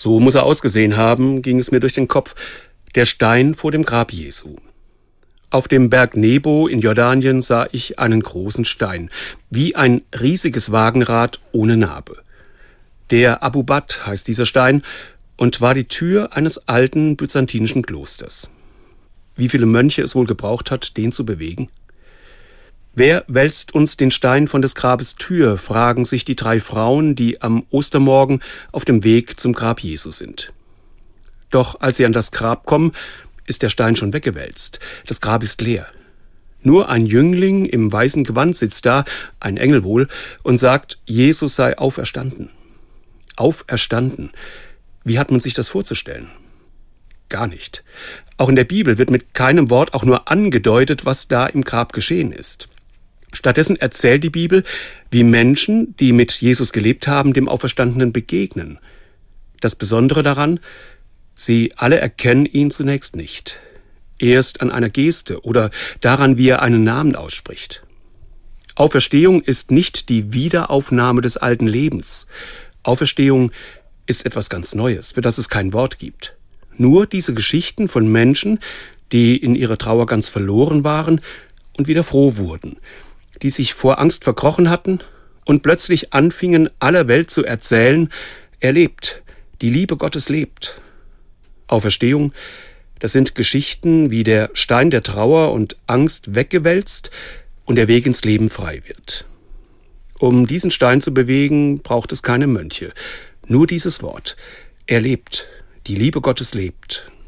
So muss er ausgesehen haben, ging es mir durch den Kopf, der Stein vor dem Grab Jesu. Auf dem Berg Nebo in Jordanien sah ich einen großen Stein, wie ein riesiges Wagenrad ohne Narbe. Der Abubat heißt dieser Stein und war die Tür eines alten byzantinischen Klosters. Wie viele Mönche es wohl gebraucht hat, den zu bewegen? Wer wälzt uns den Stein von des Grabes Tür, fragen sich die drei Frauen, die am Ostermorgen auf dem Weg zum Grab Jesu sind. Doch als sie an das Grab kommen, ist der Stein schon weggewälzt. Das Grab ist leer. Nur ein Jüngling im weißen Gewand sitzt da, ein Engel wohl, und sagt, Jesus sei auferstanden. Auferstanden. Wie hat man sich das vorzustellen? Gar nicht. Auch in der Bibel wird mit keinem Wort auch nur angedeutet, was da im Grab geschehen ist. Stattdessen erzählt die Bibel, wie Menschen, die mit Jesus gelebt haben, dem Auferstandenen begegnen. Das Besondere daran, sie alle erkennen ihn zunächst nicht. Erst an einer Geste oder daran, wie er einen Namen ausspricht. Auferstehung ist nicht die Wiederaufnahme des alten Lebens. Auferstehung ist etwas ganz Neues, für das es kein Wort gibt. Nur diese Geschichten von Menschen, die in ihrer Trauer ganz verloren waren und wieder froh wurden, die sich vor Angst verkrochen hatten und plötzlich anfingen, aller Welt zu erzählen, er lebt, die Liebe Gottes lebt. Auferstehung, das sind Geschichten, wie der Stein der Trauer und Angst weggewälzt und der Weg ins Leben frei wird. Um diesen Stein zu bewegen, braucht es keine Mönche, nur dieses Wort. Er lebt, die Liebe Gottes lebt.